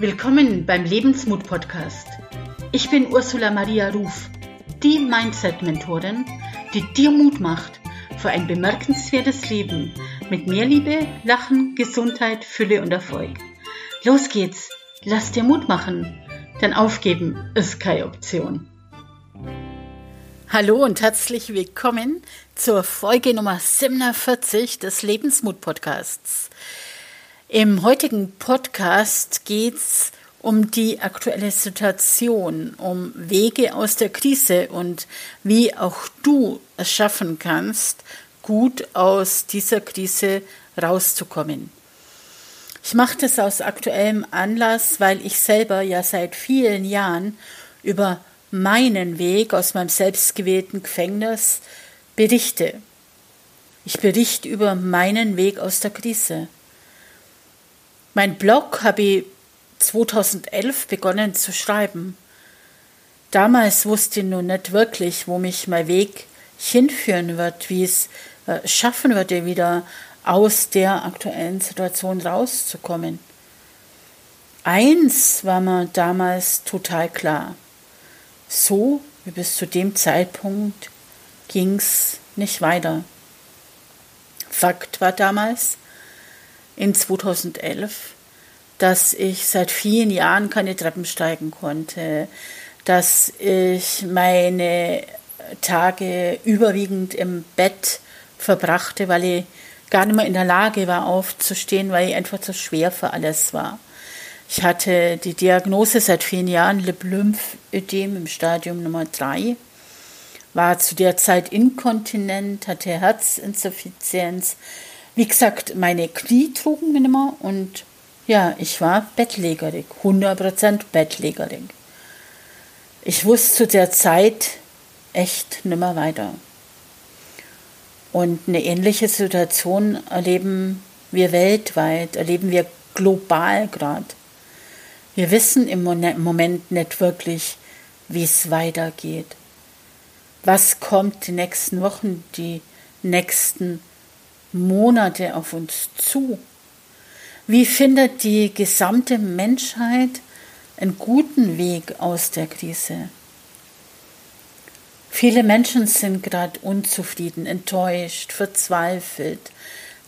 Willkommen beim Lebensmut Podcast. Ich bin Ursula Maria Ruf, die Mindset-Mentorin, die dir Mut macht für ein bemerkenswertes Leben mit mehr Liebe, Lachen, Gesundheit, Fülle und Erfolg. Los geht's, lass dir Mut machen, denn aufgeben ist keine Option. Hallo und herzlich willkommen zur Folge Nummer 47 des Lebensmut Podcasts. Im heutigen Podcast geht es um die aktuelle Situation, um Wege aus der Krise und wie auch du es schaffen kannst, gut aus dieser Krise rauszukommen. Ich mache das aus aktuellem Anlass, weil ich selber ja seit vielen Jahren über meinen Weg aus meinem selbstgewählten Gefängnis berichte. Ich berichte über meinen Weg aus der Krise. Mein Blog habe ich 2011 begonnen zu schreiben. Damals wusste ich noch nicht wirklich, wo mich mein Weg hinführen wird, wie es äh, schaffen würde, wieder aus der aktuellen Situation rauszukommen. Eins war mir damals total klar. So wie bis zu dem Zeitpunkt ging's nicht weiter. Fakt war damals, in 2011, dass ich seit vielen Jahren keine Treppen steigen konnte, dass ich meine Tage überwiegend im Bett verbrachte, weil ich gar nicht mehr in der Lage war aufzustehen, weil ich einfach zu schwer für alles war. Ich hatte die Diagnose seit vielen Jahren Lymphödem im Stadium Nummer 3, war zu der Zeit inkontinent, hatte Herzinsuffizienz, wie gesagt, meine Knie trugen mir nimmer und ja, ich war bettlägerig, 100% bettlägerig. Ich wusste zu der Zeit echt nimmer weiter. Und eine ähnliche Situation erleben wir weltweit, erleben wir global gerade. Wir wissen im Moment nicht wirklich, wie es weitergeht. Was kommt die nächsten Wochen, die nächsten Monate auf uns zu? Wie findet die gesamte Menschheit einen guten Weg aus der Krise? Viele Menschen sind gerade unzufrieden, enttäuscht, verzweifelt,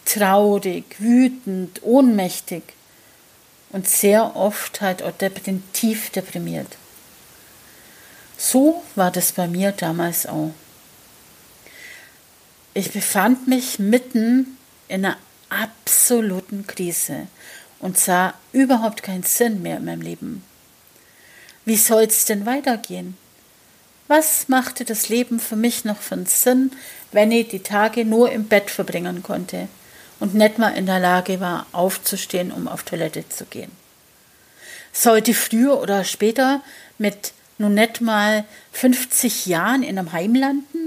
traurig, wütend, ohnmächtig und sehr oft halt auch tief deprimiert. So war das bei mir damals auch. Ich befand mich mitten in einer absoluten Krise und sah überhaupt keinen Sinn mehr in meinem Leben. Wie soll's denn weitergehen? Was machte das Leben für mich noch einen Sinn, wenn ich die Tage nur im Bett verbringen konnte und nicht mal in der Lage war, aufzustehen, um auf Toilette zu gehen? Sollte früher oder später mit nun nicht mal 50 Jahren in einem Heim landen?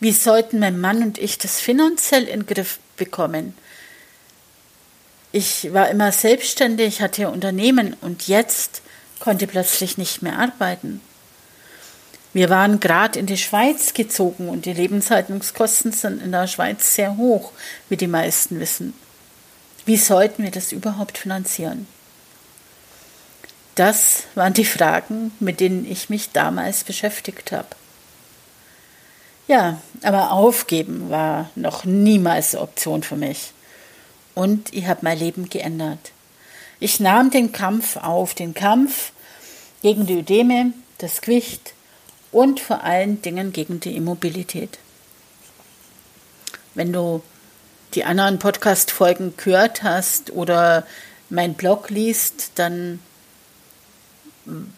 Wie sollten mein Mann und ich das finanziell in den Griff bekommen? Ich war immer selbstständig, hatte ein Unternehmen und jetzt konnte plötzlich nicht mehr arbeiten. Wir waren gerade in die Schweiz gezogen und die Lebenshaltungskosten sind in der Schweiz sehr hoch, wie die meisten wissen. Wie sollten wir das überhaupt finanzieren? Das waren die Fragen, mit denen ich mich damals beschäftigt habe. Ja, aber aufgeben war noch niemals Option für mich. Und ich habe mein Leben geändert. Ich nahm den Kampf auf, den Kampf gegen die Ödeme, das Gewicht und vor allen Dingen gegen die Immobilität. Wenn du die anderen Podcast-Folgen gehört hast oder mein Blog liest, dann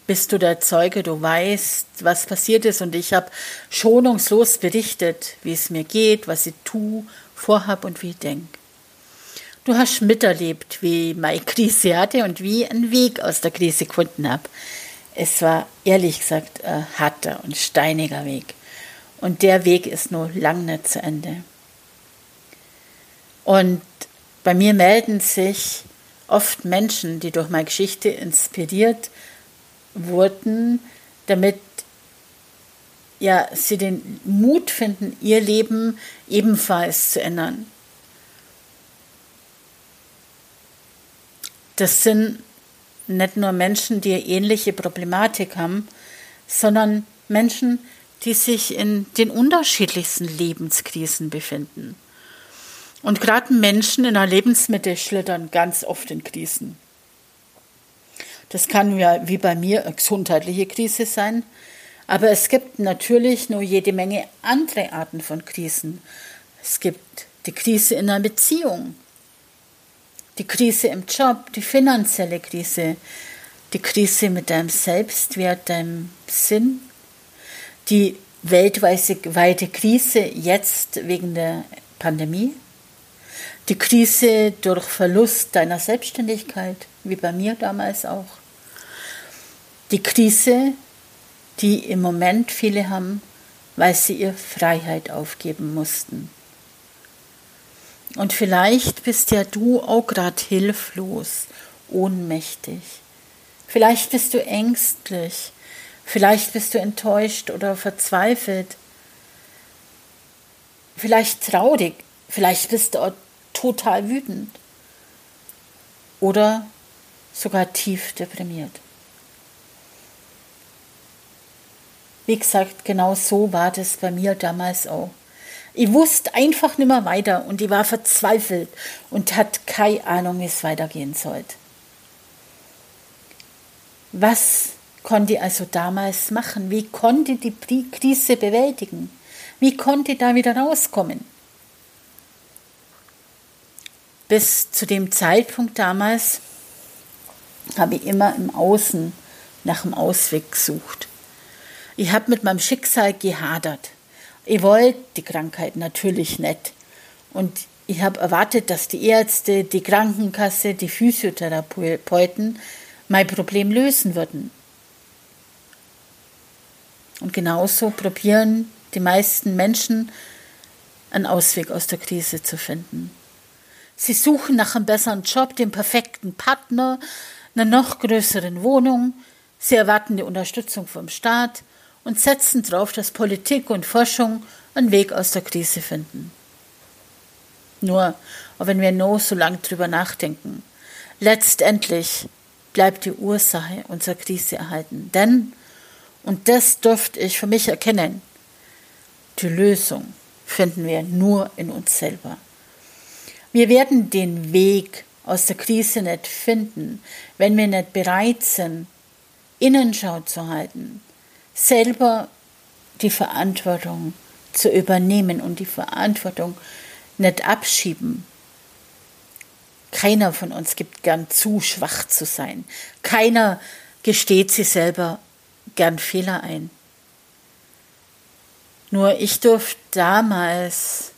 bist du der Zeuge, du weißt, was passiert ist und ich habe schonungslos berichtet, wie es mir geht, was ich tue, vorhab und wie ich denke. Du hast miterlebt, wie meine Krise hatte und wie ich einen Weg aus der Krise gefunden habe. Es war ehrlich gesagt ein harter und steiniger Weg. Und der Weg ist nur lang nicht zu Ende. Und bei mir melden sich oft Menschen, die durch meine Geschichte inspiriert wurden, damit ja, sie den Mut finden, ihr Leben ebenfalls zu ändern. Das sind nicht nur Menschen, die ähnliche Problematik haben, sondern Menschen, die sich in den unterschiedlichsten Lebenskrisen befinden. Und gerade Menschen in der Lebensmitte schlittern ganz oft in Krisen. Das kann ja wie bei mir eine gesundheitliche Krise sein, aber es gibt natürlich nur jede Menge andere Arten von Krisen. Es gibt die Krise in einer Beziehung, die Krise im Job, die finanzielle Krise, die Krise mit deinem Selbstwert, deinem Sinn, die weltweite Krise jetzt wegen der Pandemie, die Krise durch Verlust deiner Selbstständigkeit, wie bei mir damals auch, die Krise, die im Moment viele haben, weil sie ihre Freiheit aufgeben mussten. Und vielleicht bist ja du auch gerade hilflos, ohnmächtig. Vielleicht bist du ängstlich, vielleicht bist du enttäuscht oder verzweifelt, vielleicht traurig, vielleicht bist du auch total wütend oder sogar tief deprimiert. Wie gesagt, genau so war das bei mir damals auch. Ich wusste einfach nicht mehr weiter und ich war verzweifelt und hatte keine Ahnung, wie es weitergehen sollte. Was konnte ich also damals machen? Wie konnte ich die Krise bewältigen? Wie konnte ich da wieder rauskommen? Bis zu dem Zeitpunkt damals habe ich immer im Außen nach dem Ausweg gesucht. Ich habe mit meinem Schicksal gehadert. Ich wollte die Krankheit natürlich nicht. Und ich habe erwartet, dass die Ärzte, die Krankenkasse, die Physiotherapeuten mein Problem lösen würden. Und genauso probieren die meisten Menschen einen Ausweg aus der Krise zu finden. Sie suchen nach einem besseren Job, dem perfekten Partner, einer noch größeren Wohnung. Sie erwarten die Unterstützung vom Staat und setzen darauf, dass Politik und Forschung einen Weg aus der Krise finden. Nur, auch wenn wir noch so lange drüber nachdenken, letztendlich bleibt die Ursache unserer Krise erhalten. Denn, und das durfte ich für mich erkennen, die Lösung finden wir nur in uns selber. Wir werden den Weg aus der Krise nicht finden, wenn wir nicht bereit sind, Innenschau zu halten, selber die Verantwortung zu übernehmen und die Verantwortung nicht abschieben. Keiner von uns gibt gern zu, schwach zu sein. Keiner gesteht sich selber gern Fehler ein. Nur ich durfte damals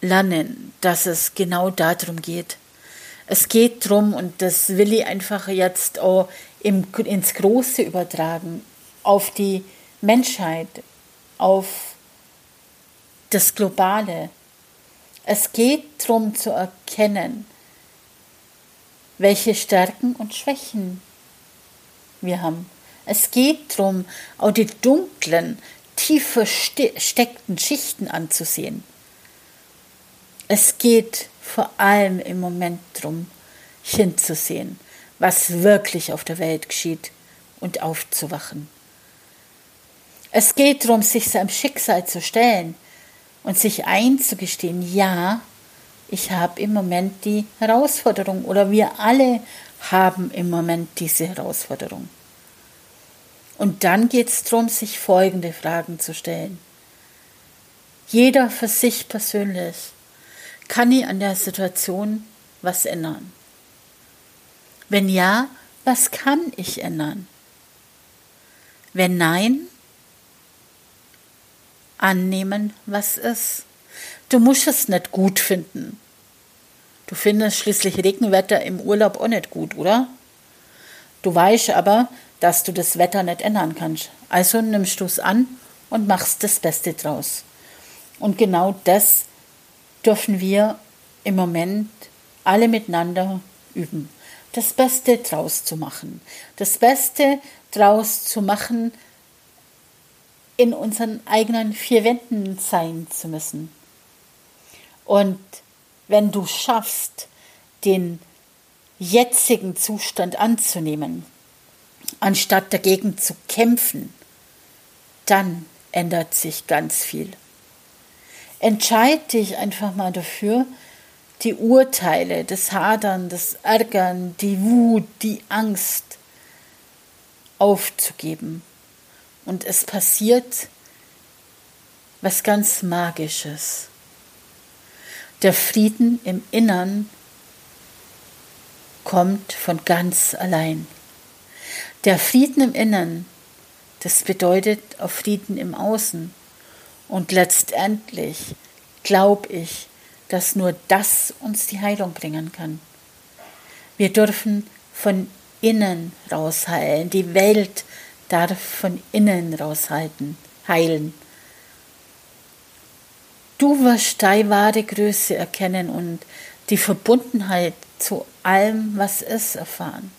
lernen, dass es genau darum geht. Es geht darum, und das will ich einfach jetzt auch ins Große übertragen, auf die Menschheit, auf das Globale. Es geht darum zu erkennen, welche Stärken und Schwächen wir haben. Es geht darum, auch die dunklen, tief versteckten Schichten anzusehen. Es geht vor allem im Moment darum, hinzusehen, was wirklich auf der Welt geschieht und aufzuwachen. Es geht darum, sich seinem Schicksal zu stellen und sich einzugestehen, ja, ich habe im Moment die Herausforderung oder wir alle haben im Moment diese Herausforderung. Und dann geht es darum, sich folgende Fragen zu stellen. Jeder für sich persönlich. Kann ich an der Situation was ändern? Wenn ja, was kann ich ändern? Wenn nein, annehmen, was ist. Du musst es nicht gut finden. Du findest schließlich Regenwetter im Urlaub auch nicht gut, oder? Du weißt aber, dass du das Wetter nicht ändern kannst. Also nimmst du es an und machst das Beste draus. Und genau das dürfen wir im Moment alle miteinander üben. Das Beste draus zu machen. Das Beste draus zu machen, in unseren eigenen vier Wänden sein zu müssen. Und wenn du schaffst, den jetzigen Zustand anzunehmen, anstatt dagegen zu kämpfen, dann ändert sich ganz viel. Entscheide dich einfach mal dafür, die Urteile, das Hadern, das Ärgern, die Wut, die Angst aufzugeben. Und es passiert was ganz Magisches. Der Frieden im Innern kommt von ganz allein. Der Frieden im Innern, das bedeutet auch Frieden im Außen. Und letztendlich glaube ich, dass nur das uns die Heilung bringen kann. Wir dürfen von innen raus heilen. Die Welt darf von innen raus heilen. Du wirst deine wahre Größe erkennen und die Verbundenheit zu allem, was ist, erfahren.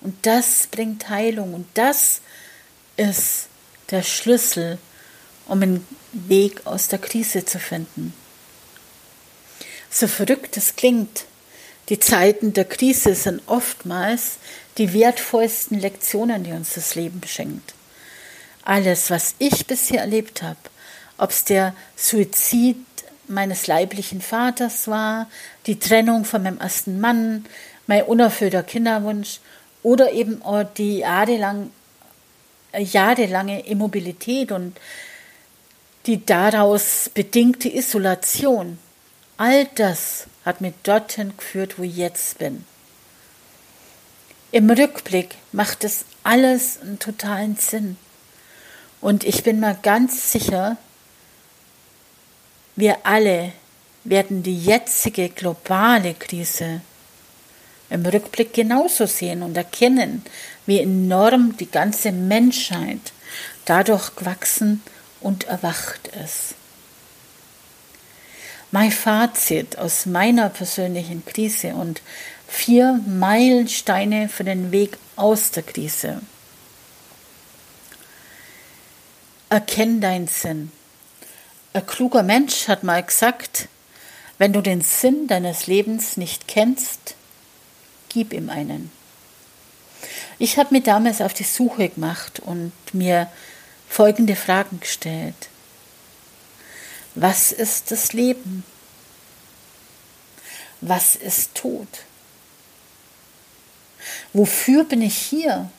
Und das bringt Heilung und das ist der Schlüssel, um einen Weg aus der Krise zu finden. So verrückt es klingt, die Zeiten der Krise sind oftmals die wertvollsten Lektionen, die uns das Leben schenkt. Alles, was ich bisher erlebt habe, ob es der Suizid meines leiblichen Vaters war, die Trennung von meinem ersten Mann, mein unerfüllter Kinderwunsch oder eben auch die jahrelang, jahrelange Immobilität und die daraus bedingte Isolation. All das hat mich dorthin geführt, wo ich jetzt bin. Im Rückblick macht es alles einen totalen Sinn. Und ich bin mir ganz sicher, wir alle werden die jetzige globale Krise im Rückblick genauso sehen und erkennen, wie enorm die ganze Menschheit dadurch gewachsen und erwacht ist. Mein Fazit aus meiner persönlichen Krise und vier Meilensteine für den Weg aus der Krise. Erkenn deinen Sinn. Ein kluger Mensch hat mal gesagt, wenn du den Sinn deines Lebens nicht kennst, gib ihm einen. Ich habe mir damals auf die Suche gemacht und mir folgende Fragen gestellt. Was ist das Leben? Was ist Tod? Wofür bin ich hier?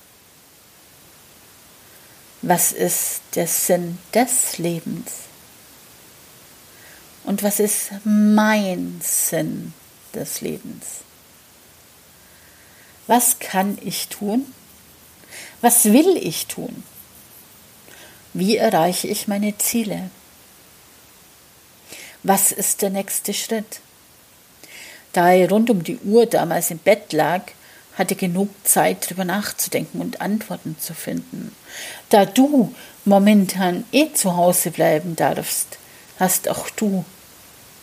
Was ist der Sinn des Lebens? Und was ist mein Sinn des Lebens? Was kann ich tun? Was will ich tun? Wie erreiche ich meine Ziele? Was ist der nächste Schritt? Da ich rund um die Uhr damals im Bett lag, hatte genug Zeit, darüber nachzudenken und Antworten zu finden. Da du momentan eh zu Hause bleiben darfst, hast auch du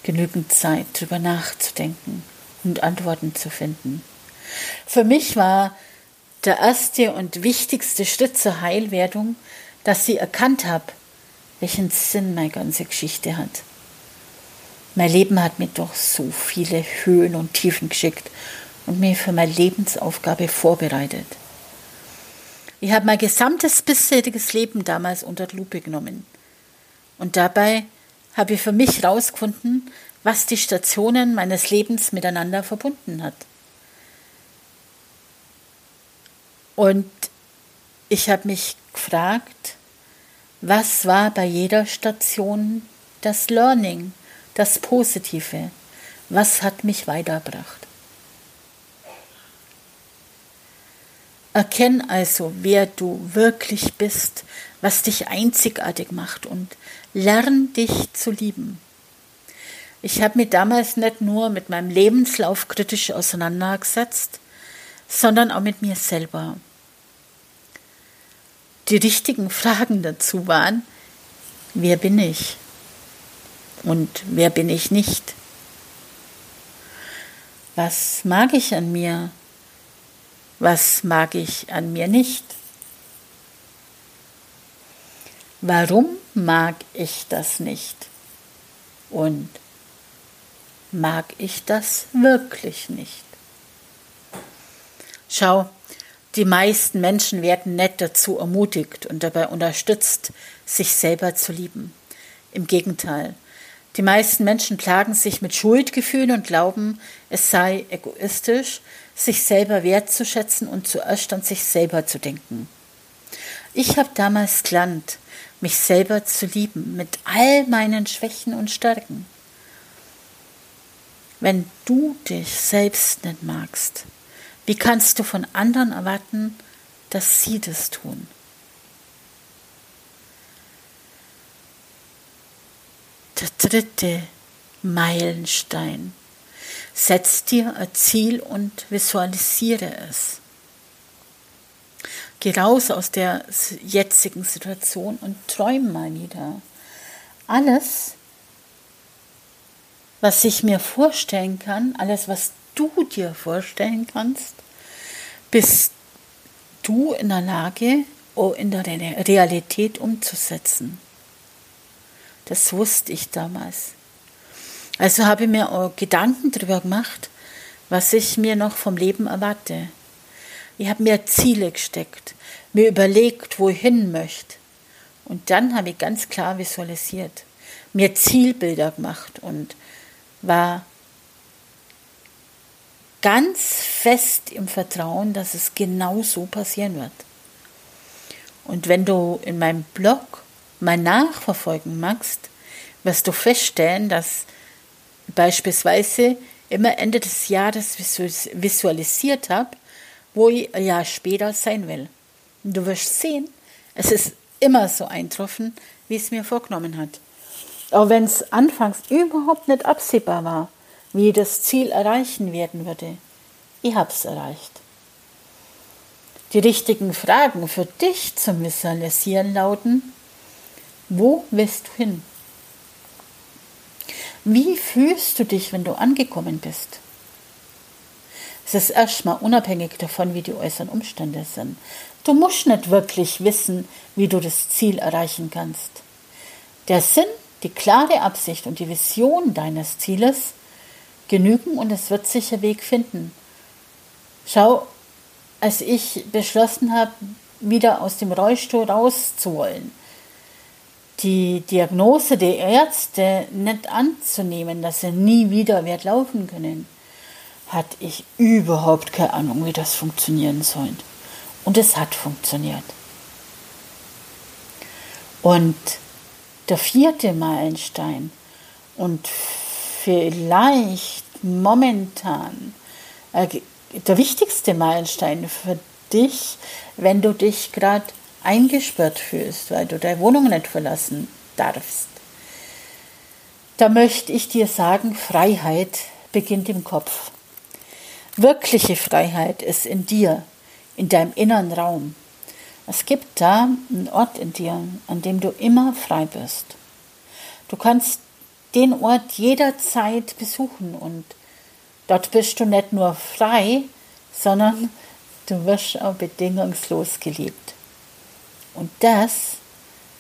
genügend Zeit, darüber nachzudenken und Antworten zu finden. Für mich war der erste und wichtigste Schritt zur Heilwerdung, dass ich erkannt habe, welchen Sinn meine ganze Geschichte hat. Mein Leben hat mir doch so viele Höhen und Tiefen geschickt und mir für meine Lebensaufgabe vorbereitet. Ich habe mein gesamtes bisheriges Leben damals unter Lupe genommen. Und dabei habe ich für mich herausgefunden, was die Stationen meines Lebens miteinander verbunden hat. Und ich habe mich gefragt, was war bei jeder Station das Learning, das Positive? Was hat mich weitergebracht? Erkenn also, wer du wirklich bist, was dich einzigartig macht und lern dich zu lieben. Ich habe mich damals nicht nur mit meinem Lebenslauf kritisch auseinandergesetzt, sondern auch mit mir selber. Die richtigen Fragen dazu waren, wer bin ich und wer bin ich nicht? Was mag ich an mir was mag ich an mir nicht? Warum mag ich das nicht? Und mag ich das wirklich nicht? Schau, die meisten Menschen werden nicht dazu ermutigt und dabei unterstützt, sich selber zu lieben. Im Gegenteil, die meisten Menschen plagen sich mit Schuldgefühlen und glauben, es sei egoistisch, sich selber wertzuschätzen und zuerst an sich selber zu denken. Ich habe damals gelernt, mich selber zu lieben mit all meinen Schwächen und Stärken. Wenn du dich selbst nicht magst, wie kannst du von anderen erwarten, dass sie das tun? Der dritte Meilenstein. Setz dir ein Ziel und visualisiere es. Geh raus aus der jetzigen Situation und träum mal wieder. Alles, was ich mir vorstellen kann, alles, was du dir vorstellen kannst, bist du in der Lage, in der Realität umzusetzen. Das wusste ich damals. Also habe ich mir auch Gedanken darüber gemacht, was ich mir noch vom Leben erwarte. Ich habe mir Ziele gesteckt, mir überlegt, wo ich hin möchte. Und dann habe ich ganz klar visualisiert, mir Zielbilder gemacht und war ganz fest im Vertrauen, dass es genau so passieren wird. Und wenn du in meinem Blog mal nachverfolgen magst, wirst du feststellen, dass beispielsweise immer Ende des Jahres visualisiert habe, wo ich ein Jahr später sein will. Und du wirst sehen, es ist immer so eintroffen, wie es mir vorgenommen hat. Auch wenn es anfangs überhaupt nicht absehbar war, wie ich das Ziel erreichen werden würde. Ich habe es erreicht. Die richtigen Fragen für dich zum Visualisieren lauten, wo willst du hin? Wie fühlst du dich, wenn du angekommen bist? Es ist erstmal unabhängig davon, wie die äußeren Umstände sind. Du musst nicht wirklich wissen, wie du das Ziel erreichen kannst. Der Sinn, die klare Absicht und die Vision deines Zieles genügen und es wird sich ein Weg finden. Schau, als ich beschlossen habe, wieder aus dem Rollstuhl rauszuwollen, die Diagnose der Ärzte nicht anzunehmen, dass sie nie wieder wird laufen können, hatte ich überhaupt keine Ahnung, wie das funktionieren soll. Und es hat funktioniert. Und der vierte Meilenstein und vielleicht momentan äh, der wichtigste Meilenstein für dich, wenn du dich gerade eingesperrt fühlst, weil du deine Wohnung nicht verlassen darfst. Da möchte ich dir sagen, Freiheit beginnt im Kopf. Wirkliche Freiheit ist in dir, in deinem inneren Raum. Es gibt da einen Ort in dir, an dem du immer frei bist. Du kannst den Ort jederzeit besuchen und dort bist du nicht nur frei, sondern du wirst auch bedingungslos geliebt. Und das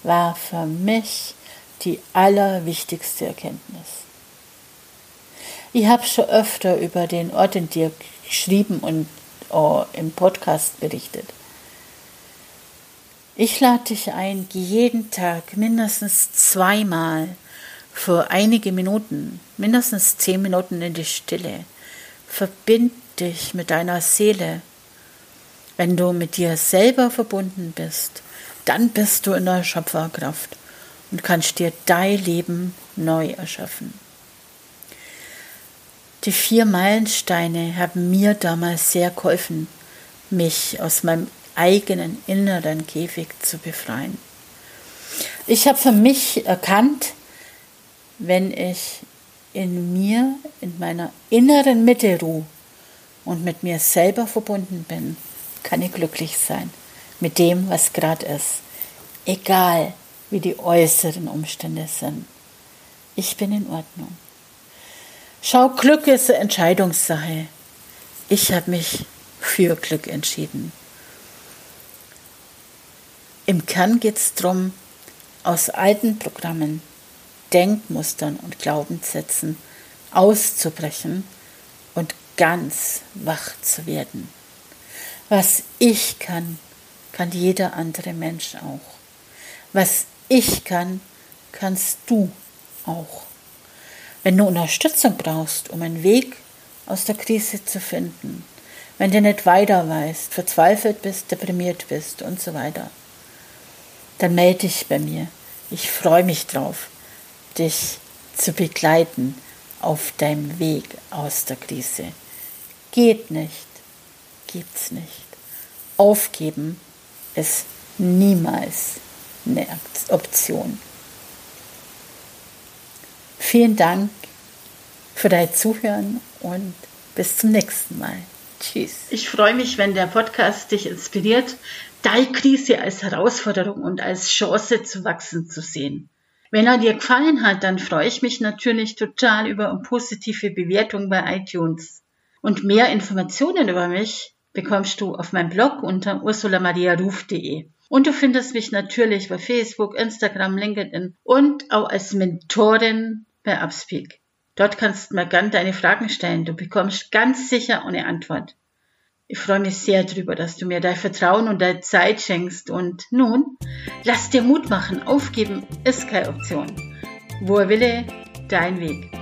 war für mich die allerwichtigste Erkenntnis. Ich habe schon öfter über den Ort in dir geschrieben und oh, im Podcast berichtet. Ich lade dich ein, jeden Tag mindestens zweimal für einige Minuten, mindestens zehn Minuten in die Stille. Verbind dich mit deiner Seele. Wenn du mit dir selber verbunden bist, dann bist du in der Schöpferkraft und kannst dir dein Leben neu erschaffen. Die vier Meilensteine haben mir damals sehr geholfen, mich aus meinem eigenen inneren Käfig zu befreien. Ich habe für mich erkannt, wenn ich in mir, in meiner inneren Mitte ruhe und mit mir selber verbunden bin, kann ich glücklich sein mit dem, was gerade ist. Egal, wie die äußeren Umstände sind. Ich bin in Ordnung. Schau, Glück ist eine Entscheidungssache. Ich habe mich für Glück entschieden. Im Kern geht es darum, aus alten Programmen, Denkmustern und Glaubenssätzen auszubrechen und ganz wach zu werden. Was ich kann, kann jeder andere Mensch auch. Was ich kann, kannst du auch. Wenn du Unterstützung brauchst, um einen Weg aus der Krise zu finden, wenn du nicht weiter weißt, verzweifelt bist, deprimiert bist und so weiter, dann melde dich bei mir. Ich freue mich drauf, dich zu begleiten auf deinem Weg aus der Krise. Geht nicht, gibt's nicht. Aufgeben ist niemals eine Option. Vielen Dank für dein Zuhören und bis zum nächsten Mal. Tschüss. Ich freue mich, wenn der Podcast dich inspiriert, deine Krise als Herausforderung und als Chance zu wachsen zu sehen. Wenn er dir gefallen hat, dann freue ich mich natürlich total über positive Bewertung bei iTunes. Und mehr Informationen über mich bekommst du auf meinem Blog unter ursulamariaruf.de. Und du findest mich natürlich bei Facebook, Instagram, LinkedIn und auch als Mentorin bei Upspeak. Dort kannst du mir gern deine Fragen stellen. Du bekommst ganz sicher eine Antwort. Ich freue mich sehr darüber, dass du mir dein Vertrauen und deine Zeit schenkst. Und nun, lass dir Mut machen. Aufgeben ist keine Option. Wo er wille, dein Weg.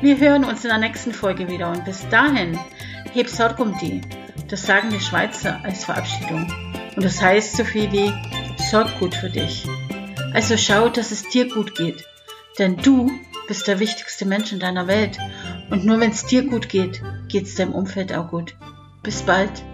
Wir hören uns in der nächsten Folge wieder und bis dahin, heb Sorg um die. Das sagen die Schweizer als Verabschiedung. Und das heißt so viel wie, sorg gut für dich. Also schau, dass es dir gut geht. Denn du bist der wichtigste Mensch in deiner Welt. Und nur wenn es dir gut geht, geht es deinem Umfeld auch gut. Bis bald.